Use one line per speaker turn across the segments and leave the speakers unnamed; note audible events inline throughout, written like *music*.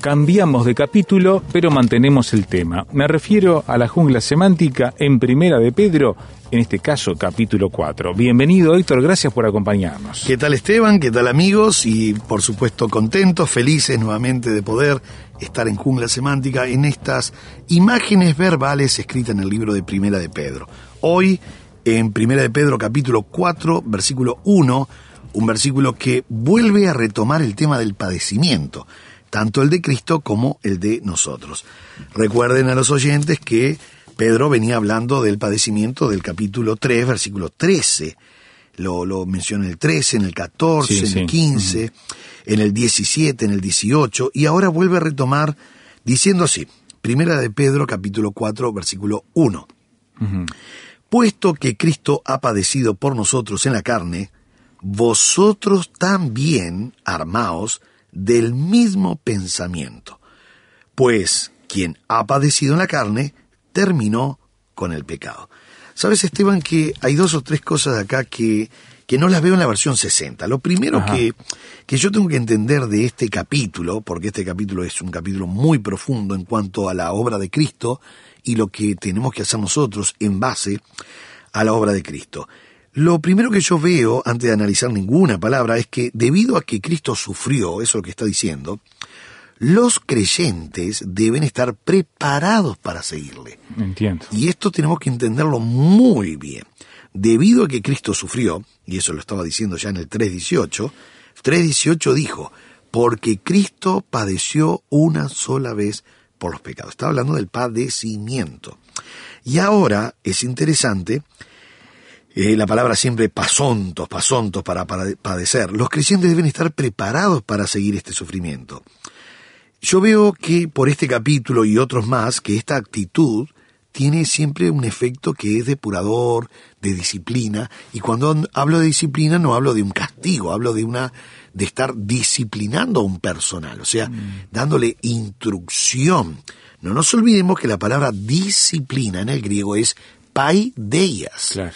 Cambiamos de capítulo, pero mantenemos el tema. Me refiero a la jungla semántica en Primera de Pedro, en este caso capítulo 4. Bienvenido Héctor, gracias por acompañarnos.
¿Qué tal Esteban? ¿Qué tal amigos? Y por supuesto contentos, felices nuevamente de poder estar en Jungla Semántica en estas imágenes verbales escritas en el libro de Primera de Pedro. Hoy en Primera de Pedro capítulo 4 versículo 1, un versículo que vuelve a retomar el tema del padecimiento, tanto el de Cristo como el de nosotros. Recuerden a los oyentes que Pedro venía hablando del padecimiento del capítulo 3, versículo 13. Lo, lo menciona en el 13, en el 14,
Sí,
en
sí.
el 15, en el 17, en el 18, y ahora vuelve a retomar diciendo así, Primera de Pedro, capítulo 4, versículo 1. Puesto que Cristo ha padecido por nosotros en la carne, vosotros también armaos del mismo pensamiento. Pues quien ha padecido en la carne, terminó con el pecado. Sabes, Esteban, que hay dos o tres cosas acá que, que no las veo en la versión 60. Lo primero que, que yo tengo que entender de este capítulo, porque este capítulo es un capítulo muy profundo en cuanto a la obra de Cristo y lo que tenemos que hacer nosotros en base a la obra de Cristo. Lo primero que yo veo, antes de analizar ninguna palabra, es que debido a que Cristo sufrió, eso es lo que está diciendo, los creyentes deben estar preparados para seguirle.
Entiendo.
Y esto tenemos que entenderlo muy bien. Debido a que Cristo sufrió, y eso lo estaba diciendo ya en el 3.18, 3.18 dijo, porque Cristo padeció una sola vez por los pecados. Está hablando del padecimiento. Y ahora es interesante, eh, la palabra siempre pasontos, pasontos para, para padecer. Los creyentes deben estar preparados para seguir este sufrimiento. Yo veo que por este capítulo y otros más, que esta actitud tiene siempre un efecto que es depurador, de disciplina, y cuando hablo de disciplina no hablo de un castigo, hablo de una de estar disciplinando a un personal, o sea, dándole instrucción. No nos olvidemos que la palabra disciplina en el griego es paideias.
Claro.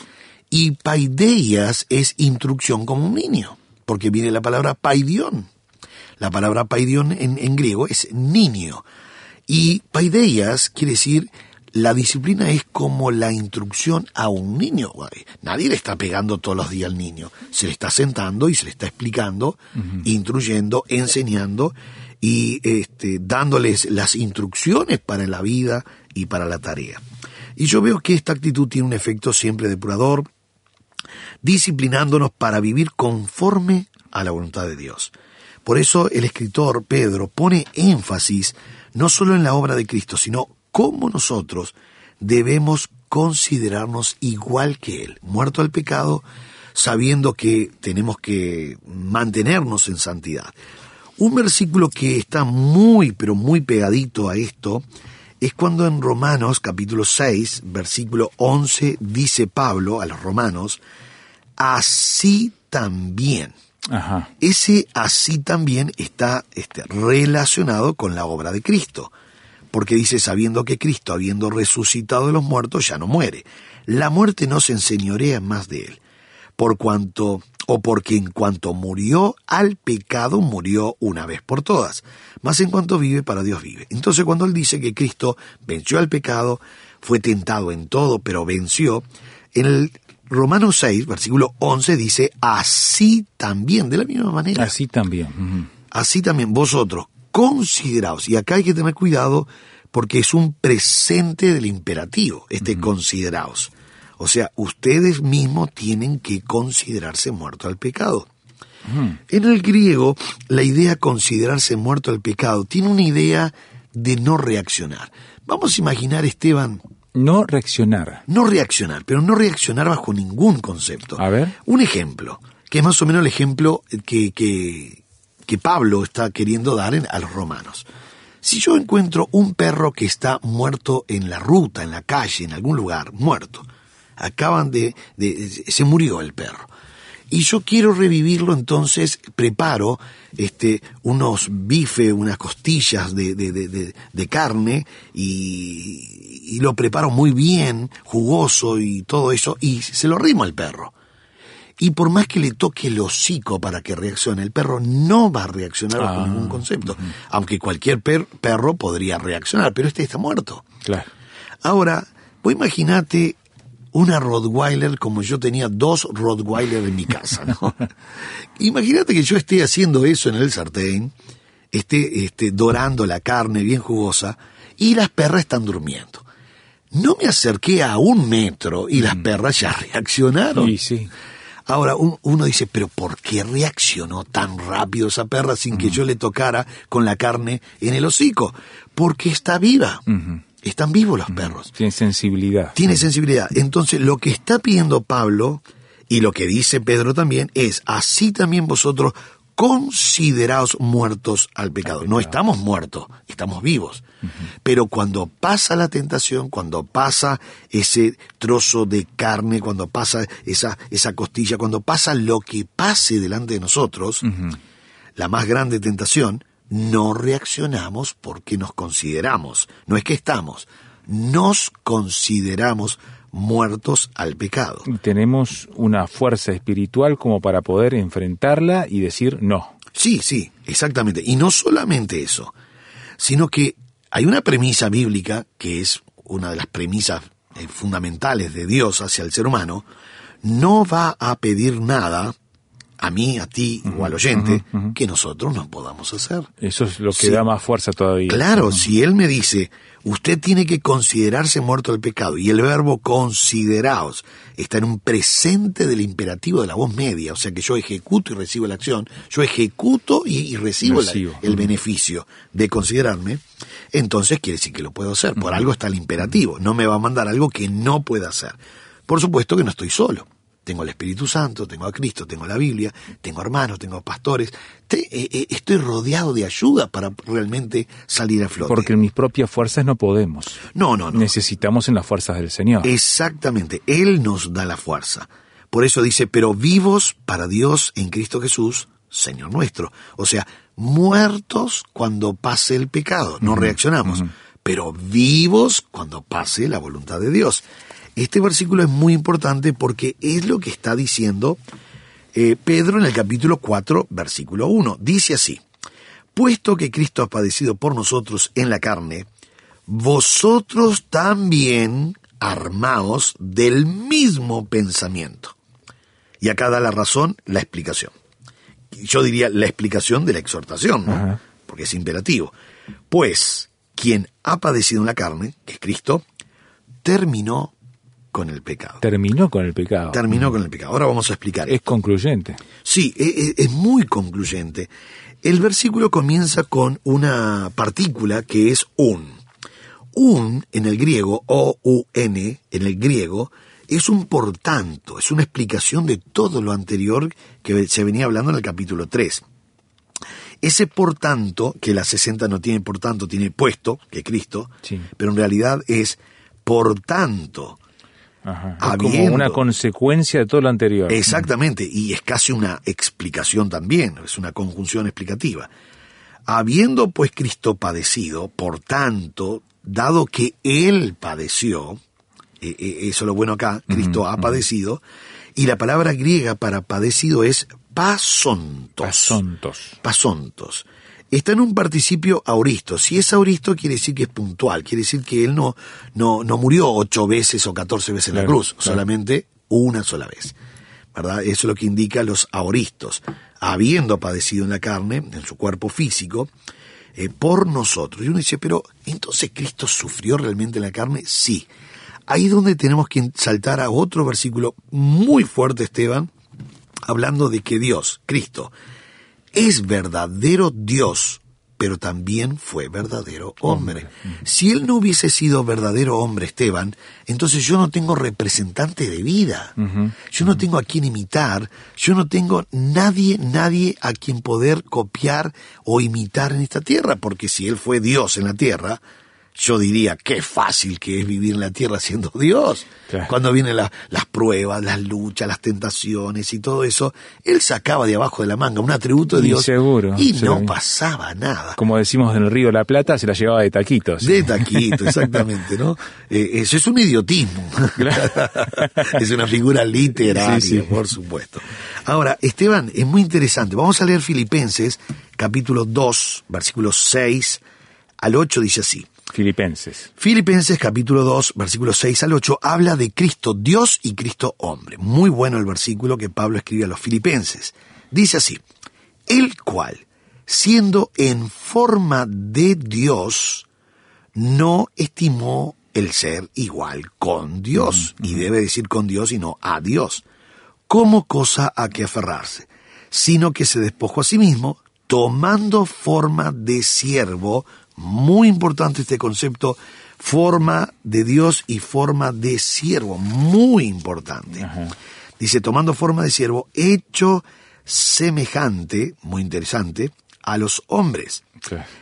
Y paideias es instrucción como un niño, porque viene la palabra paidión. La palabra paidión en, en griego es niño. Y paideias quiere decir la disciplina es como la instrucción a un niño. Nadie le está pegando todos los días al niño. Se le está sentando y se le está explicando, instruyendo, enseñando y este, dándoles las instrucciones para la vida y para la tarea. Y yo veo que esta actitud tiene un efecto siempre depurador, disciplinándonos para vivir conforme a la voluntad de Dios. Por eso el escritor Pedro pone énfasis no solo en la obra de Cristo, sino cómo nosotros debemos considerarnos igual que Él, muerto al pecado, sabiendo que tenemos que mantenernos en santidad. Un versículo que está muy, pero muy pegadito a esto, es cuando en Romanos capítulo 6, versículo 11, dice Pablo a los romanos, así también.
Ajá.
Ese así también está este, relacionado con la obra de Cristo, porque dice, sabiendo que Cristo, habiendo resucitado de los muertos, ya no muere. La muerte no se enseñorea más de él, por cuanto, o porque en cuanto murió al pecado, murió una vez por todas, mas en cuanto vive, para Dios vive. Entonces cuando él dice que Cristo venció al pecado, fue tentado en todo, pero venció, en el Romanos 6, versículo 11 dice, así también, de la misma manera.
Así también.
Así también vosotros, consideraos, y acá hay que tener cuidado porque es un presente del imperativo, este consideraos. O sea, ustedes mismos tienen que considerarse muerto al pecado. En el griego, la idea considerarse muerto al pecado tiene una idea de no reaccionar. Vamos a imaginar, Esteban,
No reaccionar.
no reaccionar, pero no reaccionar bajo ningún concepto.
A ver.
Un ejemplo, que es más o menos el ejemplo que, que, que Pablo está queriendo dar en- a los romanos. Si yo encuentro un perro que está muerto en la ruta, en la calle, en algún lugar, muerto, acaban de, de- se murió el perro. Y yo quiero revivirlo, entonces preparo este, unos bifes, unas costillas de, de- de- carne y, y lo preparo muy bien, jugoso y todo eso, y se lo rimo al perro. Y por más que le toque el hocico para que reaccione, el perro no va a reaccionar bajo
Ah,
ningún concepto. Aunque cualquier per- perro podría reaccionar, pero este está muerto.
Claro.
Ahora, vos imaginate una Rottweiler como yo tenía dos Rottweiler en mi casa, ¿no? *laughs* Imagínate que yo esté haciendo eso en el sartén, esté este, dorando la carne bien jugosa y las perras están durmiendo. No me acerqué a un metro y las perras ya reaccionaron.
Sí.
Ahora, un- uno dice, pero ¿por qué reaccionó tan rápido esa perra sin que yo le tocara con la carne en el hocico? Porque está viva. Están vivos los perros.
Tiene sensibilidad.
Tiene sensibilidad. Entonces, lo que está pidiendo Pablo y lo que dice Pedro también es, así también vosotros consideraos muertos al pecado. No estamos muertos, estamos vivos. Pero cuando pasa la tentación, cuando pasa ese trozo de carne, cuando pasa esa, esa costilla, cuando pasa lo que pase delante de nosotros, la más grande tentación, no reaccionamos porque nos consideramos, no es que estamos, nos consideramos muertos al pecado.
Tenemos una fuerza espiritual como para poder enfrentarla y decir no.
Sí, sí, exactamente. Y no solamente eso, sino que hay una premisa bíblica que es una de las premisas eh, fundamentales de Dios hacia el ser humano, no va a pedir nada a mí, a ti o al oyente que nosotros no podamos hacer.
Eso es lo que
Sí.
da más fuerza todavía.
Claro, si él me dice, usted tiene que considerarse muerto al pecado, y el verbo consideraos está en un presente del imperativo de la voz media, o sea que yo ejecuto y recibo la acción, yo ejecuto y, y recibo, la-
Recibo.
el beneficio de considerarme, entonces quiere decir que lo puedo hacer. Por algo está el imperativo, no me va a mandar algo que no pueda hacer. Por supuesto que no estoy solo. Tengo el Espíritu Santo, tengo a Cristo, tengo la Biblia, tengo hermanos, tengo pastores. Te- eh, eh, estoy rodeado de ayuda para realmente salir a flote.
Porque en mis propias fuerzas no podemos.
No, no, no.
Necesitamos en las fuerzas del Señor.
Exactamente, Él nos da la fuerza. Por eso dice, pero vivos para Dios en Cristo Jesús, Señor nuestro. O sea, muertos cuando pase el pecado, no reaccionamos, pero vivos cuando pase la voluntad de Dios. Este versículo es muy importante porque es lo que está diciendo eh, Pedro en el capítulo 4, versículo 1. Dice así, puesto que Cristo ha padecido por nosotros en la carne, vosotros también armaos del mismo pensamiento. Y acá da la razón, la explicación. Yo diría la explicación de la exhortación, ¿no? porque es imperativo. Pues quien ha padecido en la carne, que es Cristo, terminó con el pecado.
Terminó con el pecado.
Terminó con el pecado. Ahora vamos a explicar.
Es concluyente.
Sí, e- e- es, muy concluyente. El versículo comienza con una partícula que es un. Un en el griego, O-U-N, en el griego, es un por tanto, es una explicación de todo lo anterior que se venía hablando en el capítulo 3. Ese por tanto, que la 60 no tiene por tanto, tiene puesto, que Cristo,
Sí.
pero en realidad es por tanto.
Ajá. Como una consecuencia de todo lo anterior.
Exactamente, y es casi una explicación también, es una conjunción explicativa. Habiendo pues Cristo padecido, por tanto, dado que Él padeció, eh, eh, eso es lo bueno acá, Cristo ha padecido, y la palabra griega para padecido es pasontos.
Pasontos.
Pasontos. Está en un participio auristo. Si es auristo, quiere decir que es puntual. Quiere decir que él no, no, no murió ocho veces o catorce veces en la cruz,
claro.
solamente una sola vez. ¿Verdad? Eso es lo que indica los auristos. Habiendo padecido en la carne, en su cuerpo físico, eh, por nosotros. Y uno dice, pero entonces Cristo sufrió realmente en la carne? Sí. Ahí es donde tenemos que saltar a otro versículo muy fuerte, Esteban, hablando de que Dios, Cristo, es verdadero Dios, pero también fue verdadero hombre. Si él no hubiese sido verdadero hombre, Esteban, entonces yo no tengo representante de vida. Yo no tengo a quien imitar, yo no tengo nadie, nadie a quien poder copiar o imitar en esta tierra, porque si él fue Dios en la tierra, yo diría, qué fácil que es vivir en la tierra siendo Dios.
Claro.
Cuando vienen la- las pruebas, las luchas, las tentaciones y todo eso, él sacaba de abajo de la manga un atributo de
Y
Dios
seguro,
y no pasaba nada.
Como decimos en el Río de la Plata, se la llevaba de taquitos.
De taquito, exactamente, ¿no? Eh, eso es un idiotismo. *laughs* es una figura literaria,
Sí, sí.
por supuesto. Ahora, Esteban, es muy interesante. Vamos a leer Filipenses, capítulo 2, versículos 6 al 8, dice así.
Filipenses.
Filipenses capítulo 2, versículos 6 al 8, habla de Cristo Dios y Cristo hombre. Muy bueno el versículo que Pablo escribe a los filipenses. Dice así, el cual, siendo en forma de Dios, no estimó el ser igual con Dios, y debe decir con Dios y no a Dios, como cosa a que aferrarse, sino que se despojó a sí mismo, tomando forma de siervo, muy importante este concepto, forma de Dios y forma de siervo, muy importante. Dice, tomando forma de siervo, hecho semejante, muy interesante, a los hombres.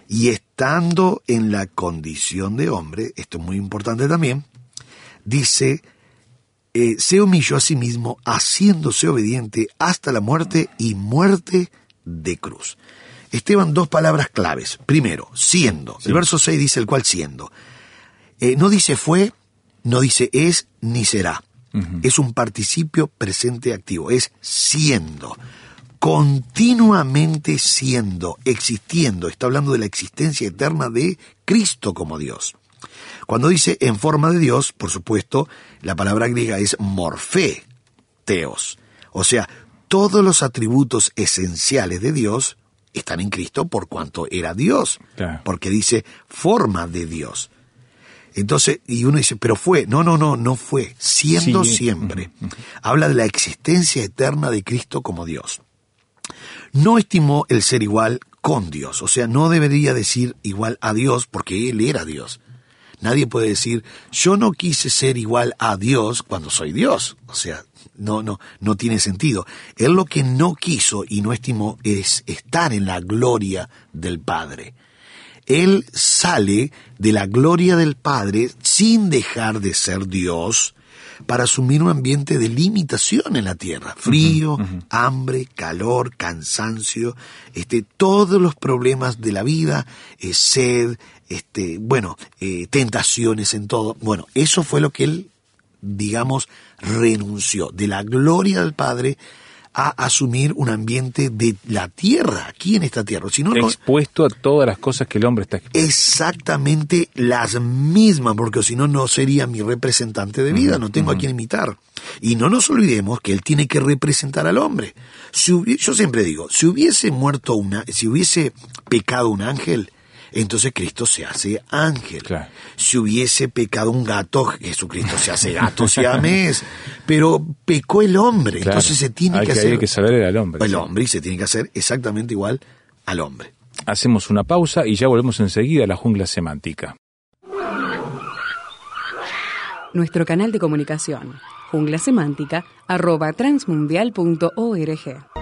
Y estando en la condición de hombre, esto es muy importante también, dice, eh, se humilló a sí mismo, haciéndose obediente hasta la muerte y muerte de cruz. Esteban, dos palabras claves. Primero, siendo. El verso 6 dice el cual siendo. Eh, no dice fue, no dice es, ni será. Es un participio presente activo, es siendo. Continuamente siendo, existiendo. Está hablando de la existencia eterna de Cristo como Dios. Cuando dice en forma de Dios, por supuesto, la palabra griega es morfé, teos. O sea, todos los atributos esenciales de Dios están en Cristo por cuanto era Dios.
Claro.
Porque dice forma de Dios. Entonces, y uno dice, pero fue. No, no, no, no fue. Siendo
Sí.
siempre. Habla de la existencia eterna de Cristo como Dios. No estimó el ser igual con Dios. O sea, no debería decir igual a Dios porque Él era Dios. Nadie puede decir, yo no quise ser igual a Dios cuando soy Dios. O sea, no, no, no tiene sentido. Él lo que no quiso y no estimó es estar en la gloria del Padre. Él sale de la gloria del Padre sin dejar de ser Dios para asumir un ambiente de limitación en la tierra. Frío, hambre, calor, cansancio, este, todos los problemas de la vida, eh, sed, este, bueno, eh, tentaciones en todo. Bueno, eso fue lo que él, digamos, renunció de la gloria del Padre a asumir un ambiente de la tierra, aquí en esta tierra. Si no,
Expuesto a todas las cosas que el hombre está expuesto.
exactamente las mismas, porque si no, no sería mi representante de vida, no tengo a quien imitar. Y no nos olvidemos que él tiene que representar al hombre. Si yo siempre digo, si hubiese muerto una, si hubiese pecado un ángel, entonces Cristo se hace ángel.
Claro.
Si hubiese pecado un gato, Jesucristo se hace gato siamés. Pero pecó el hombre,
Claro.
entonces se tiene
Hay
que
que-
hacer
hay que saber el al hombre,
el
sí.
hombre y se tiene que hacer exactamente igual al hombre.
Hacemos una pausa y ya volvemos enseguida a la jungla semántica.
Nuestro canal de comunicación, jungla semántica, arroba transmundial.org.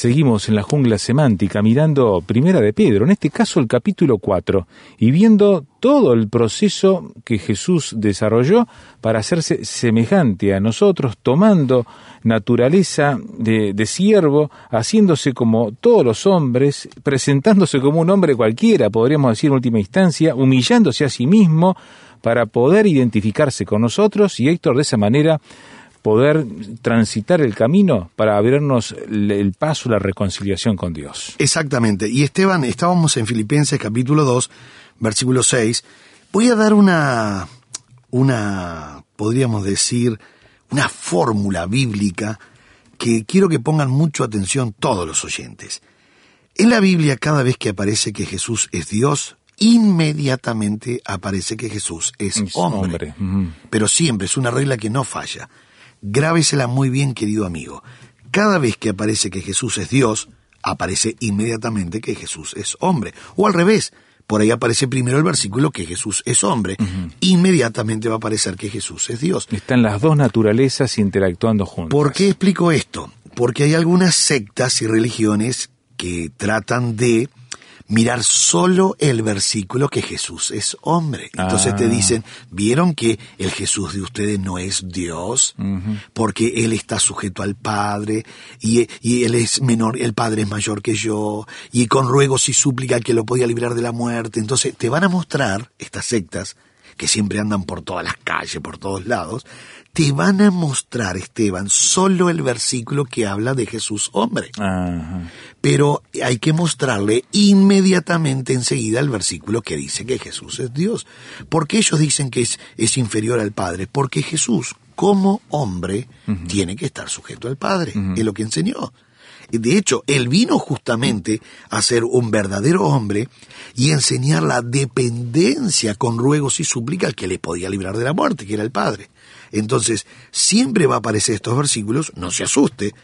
Seguimos en la jungla semántica mirando Primera de Pedro, en este caso el capítulo 4, y viendo todo el proceso que Jesús desarrolló para hacerse semejante a nosotros, tomando naturaleza de, de siervo, haciéndose como todos los hombres, presentándose como un hombre cualquiera, podríamos decir en última instancia, humillándose a sí mismo para poder identificarse con nosotros y Héctor de esa manera poder transitar el camino para abrirnos el paso, la reconciliación con Dios.
Exactamente. Y Esteban, estábamos en Filipenses capítulo 2, versículo 6. Voy a dar una, una, podríamos decir, una fórmula bíblica que quiero que pongan mucho atención todos los oyentes. En la Biblia, cada vez que aparece que Jesús es Dios, inmediatamente aparece que Jesús es,
Es
hombre. Pero siempre es una regla que no falla. Grábesela muy bien, querido amigo. Cada vez que aparece que Jesús es Dios, aparece inmediatamente que Jesús es hombre. O al revés, por ahí aparece primero el versículo que Jesús es hombre. Inmediatamente va a aparecer que Jesús es Dios.
Están las dos naturalezas interactuando juntas.
¿Por qué explico esto? Porque hay algunas sectas y religiones que tratan de mirar solo el versículo que Jesús es hombre. Entonces te
Ah.
dicen, ¿vieron que el Jesús de ustedes no es Dios? Porque Él está sujeto al Padre y, y Él es menor, el Padre es mayor que yo y con ruegos y súplica que lo podía librar de la muerte. Entonces te van a mostrar estas sectas que siempre andan por todas las calles, por todos lados, te van a mostrar, Esteban, solo el versículo que habla de Jesús hombre.
Ajá.
Pero hay que mostrarle inmediatamente enseguida el versículo que dice que Jesús es Dios. Porque ellos dicen que es, es inferior al Padre? Porque Jesús, como hombre, tiene que estar sujeto al Padre. Es lo que enseñó. De hecho, él vino justamente a ser un verdadero hombre y enseñar la dependencia con ruegos y súplicas que le podía librar de la muerte, que era el Padre. Entonces, siempre va a aparecer estos versículos, no se asuste.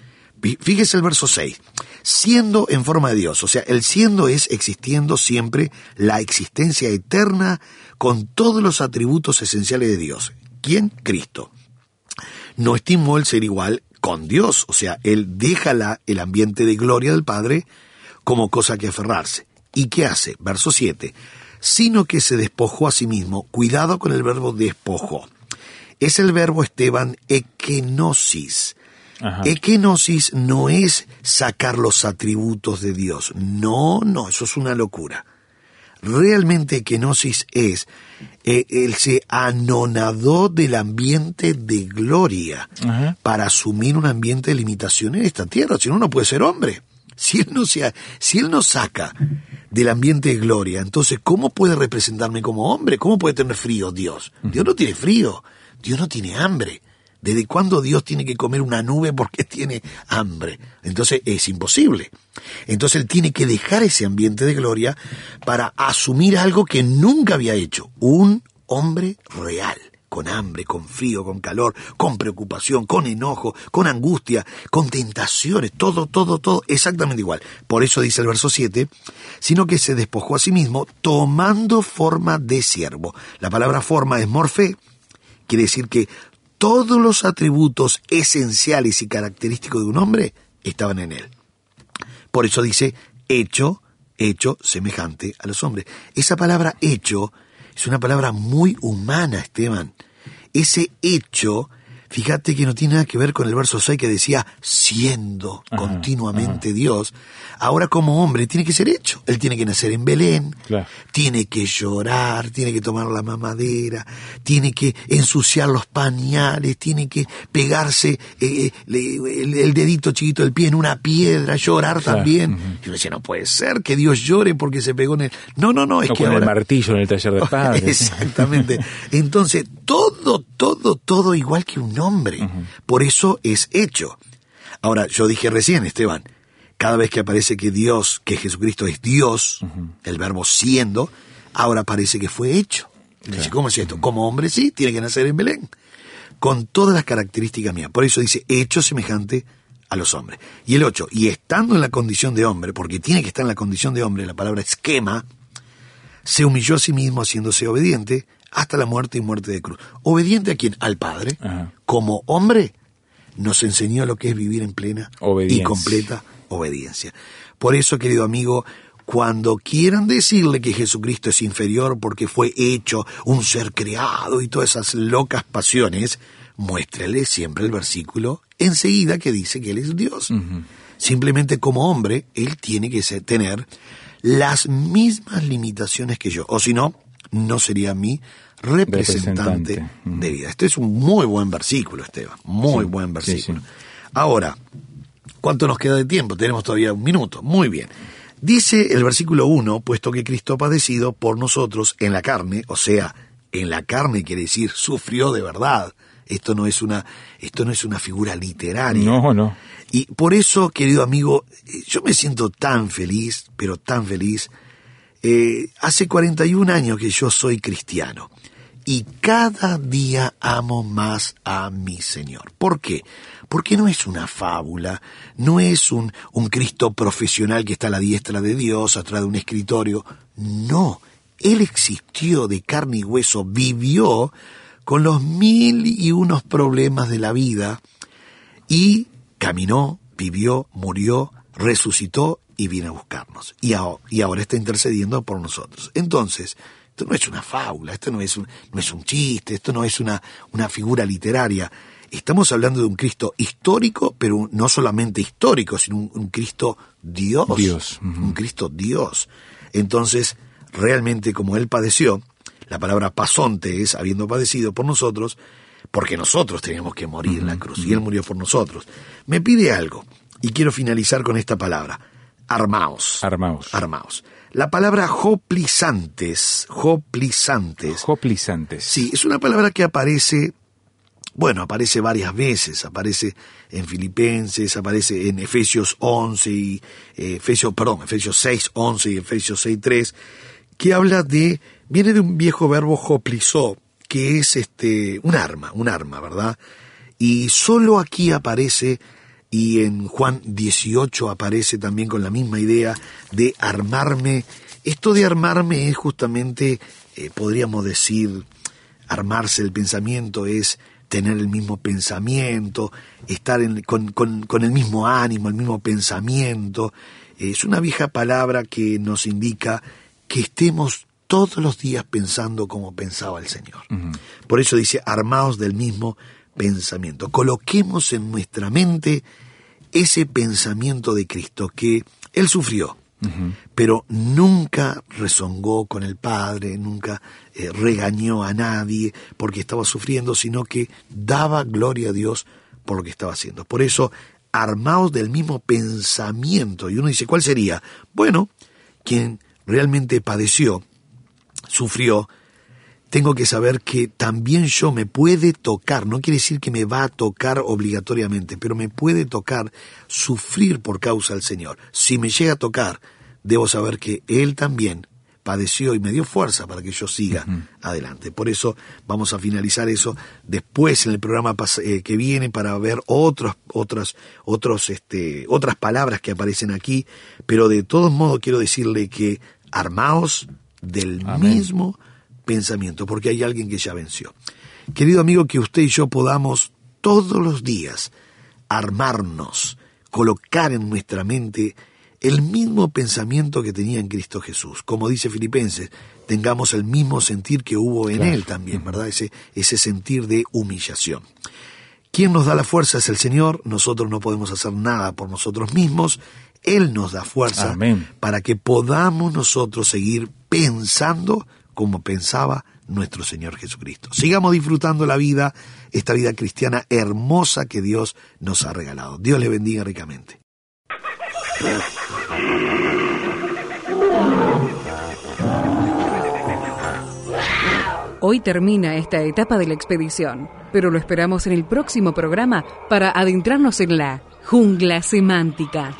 Fí- Fíjese el verso 6. Siendo en forma de Dios, o sea, el siendo es existiendo siempre la existencia eterna con todos los atributos esenciales de Dios. ¿Quién? Cristo no estimó el ser igual con Dios, o sea, él deja la- el ambiente de gloria del Padre como cosa que aferrarse. ¿Y qué hace? Verso 7. Sino que se despojó a sí mismo. Cuidado con el verbo despojo. Es el verbo Esteban ekenosis.
Ajá.
Ekenosis no es sacar los atributos de Dios. No, no, eso es una locura. Realmente kenosis es, eh, él se anonadó del ambiente de gloria
Ajá.
para asumir un ambiente de limitación en esta tierra, si no, no puede ser hombre. Si él no, se, si él no saca del ambiente de gloria, entonces, ¿cómo puede representarme como hombre? ¿Cómo puede tener frío Dios? Dios no tiene frío, Dios no tiene hambre. ¿Desde cuándo Dios tiene que comer una nube porque *laughs* tiene hambre? Entonces es imposible. Entonces Él tiene que dejar ese ambiente de gloria para asumir algo que nunca había hecho. Un hombre real, con hambre, con frío, con calor, con preocupación, con enojo, con angustia, con tentaciones, todo, todo, todo exactamente igual. Por eso dice el verso 7, sino que se despojó a sí mismo tomando forma de siervo. La palabra forma es morfe, Quiere decir que todos los atributos esenciales y característicos de un hombre estaban en él. Por eso dice hecho, hecho semejante a los hombres. Esa palabra hecho es una palabra muy humana, Esteban. Ese hecho, fíjate que no tiene nada que ver con el verso 6 que decía siendo
Ajá,
continuamente Dios. Ahora como hombre tiene que ser hecho. Él tiene que nacer en Belén,
Claro.
tiene que llorar, tiene que tomar la mamadera, tiene que ensuciar los pañales, tiene que pegarse eh, le- el, el dedito chiquito del pie en una piedra, llorar
Claro,
también. Y uno decía, no puede ser que Dios llore porque se pegó en el... No, no, no, es
O
que
con el martillo en el taller de padres. *laughs*
Exactamente. Entonces, todo, todo, todo igual que un hombre. Por eso es hecho. Ahora, yo dije recién, Esteban, cada vez que aparece que Dios, que Jesucristo es Dios, el verbo siendo, ahora parece que fue hecho. Dice, ¿cómo es esto? Como hombre sí, tiene que nacer en Belén. Con todas las características mías. Por eso dice, hecho semejante a los hombres. Y el 8, y estando en la condición de hombre, porque tiene que estar en la condición de hombre, la palabra esquema, se humilló a sí mismo haciéndose obediente hasta la muerte y muerte de cruz. ¿Obediente a quién? Al Padre.
Ajá.
Como hombre nos enseñó lo que es vivir en plena y completa obediencia. Por eso, querido amigo, cuando quieran decirle que Jesucristo es inferior porque fue hecho un ser creado y todas esas locas pasiones, muéstrele siempre el versículo enseguida que dice que Él es Dios. Simplemente como hombre, Él tiene que tener las mismas limitaciones que yo, o si no, no sería mi representante, de vida. Este es un muy buen versículo, Esteban, muy buen versículo. Ahora, ¿cuánto nos queda de tiempo? Tenemos todavía un minuto. Muy bien. Dice el versículo 1, puesto que Cristo ha padecido por nosotros en la carne, o sea, en la carne quiere decir sufrió de verdad. Esto no es una, esto no es una figura literaria.
No, no.
Y por eso, querido amigo, yo me siento tan feliz, pero tan feliz. Eh, hace 41 años que yo soy cristiano y cada día amo más a mi Señor. ¿Por qué? Porque no es una fábula, no es un, un Cristo profesional que está a la diestra de Dios, atrás de un escritorio. No, Él existió de carne y hueso, vivió con los mil y unos problemas de la vida y caminó, vivió, murió, resucitó y vino a buscarnos. Y, y ahora está intercediendo por nosotros. Entonces, esto no es una fábula, esto no es un, no es un chiste, esto no es una, una figura literaria. Estamos hablando de un Cristo histórico, pero no solamente histórico, sino un, Cristo Dios.
Dios.
Un Cristo Dios. Entonces, realmente como Él padeció, la palabra pasonte es habiendo padecido por nosotros, porque nosotros teníamos que morir en la cruz, y Él murió por nosotros. Me pide algo, y quiero finalizar con esta palabra. Armaos.
Armaos.
Armaos. La palabra hoplizantes, hoplizantes.
Hoplizantes.
Sí, es una palabra que aparece, bueno, aparece varias veces, aparece en Filipenses, aparece en Efesios 11 y eh, Efesios, perdón, Efesios 6, 11 y Efesios 6, 3, que habla de, viene de un viejo verbo hoplizó, que es este, un arma, un arma, ¿verdad? Y solo aquí aparece y en Juan 18 aparece también con la misma idea de armarme. Esto de armarme es justamente, eh, podríamos decir, armarse el pensamiento es tener el mismo pensamiento, estar con, con, el mismo ánimo, el mismo pensamiento. Es una vieja palabra que nos indica que estemos todos los días pensando como pensaba el Señor. Por eso dice, armaos del mismo pensamiento. Coloquemos en nuestra mente ese pensamiento de Cristo que Él sufrió, pero nunca rezongó con el Padre, nunca eh, regañó a nadie porque estaba sufriendo, sino que daba gloria a Dios por lo que estaba haciendo. Por eso, armados del mismo pensamiento, y uno dice, ¿cuál sería? Bueno, quien realmente padeció, sufrió, tengo que saber que también yo me puede tocar, no quiere decir que me va a tocar obligatoriamente, pero me puede tocar sufrir por causa del Señor. Si me llega a tocar, debo saber que Él también padeció y me dio fuerza para que yo siga adelante. Por eso vamos a finalizar eso después en el programa eh, que viene para ver otros, otras, otros, este, otras palabras que aparecen aquí, pero de todos modos quiero decirle que armaos del mismo pensamiento, porque hay alguien que ya venció. Querido amigo, que usted y yo podamos todos los días armarnos, colocar en nuestra mente el mismo pensamiento que tenía en Cristo Jesús. Como dice Filipenses, tengamos el mismo sentir que hubo en Él también, ¿verdad? Ese, ese sentir de humillación. ¿Quién nos da la fuerza es el Señor, nosotros no podemos hacer nada por nosotros mismos, Él nos da fuerza para que podamos nosotros seguir pensando como pensaba nuestro Señor Jesucristo. Sigamos disfrutando la vida, esta vida cristiana hermosa que Dios nos ha regalado. Dios le bendiga ricamente.
Hoy termina esta etapa de la expedición, pero lo esperamos en el próximo programa para adentrarnos en la jungla semántica.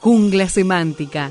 Jungla semántica